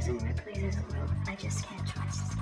Doesn't Ripley's is a little I just can't trust.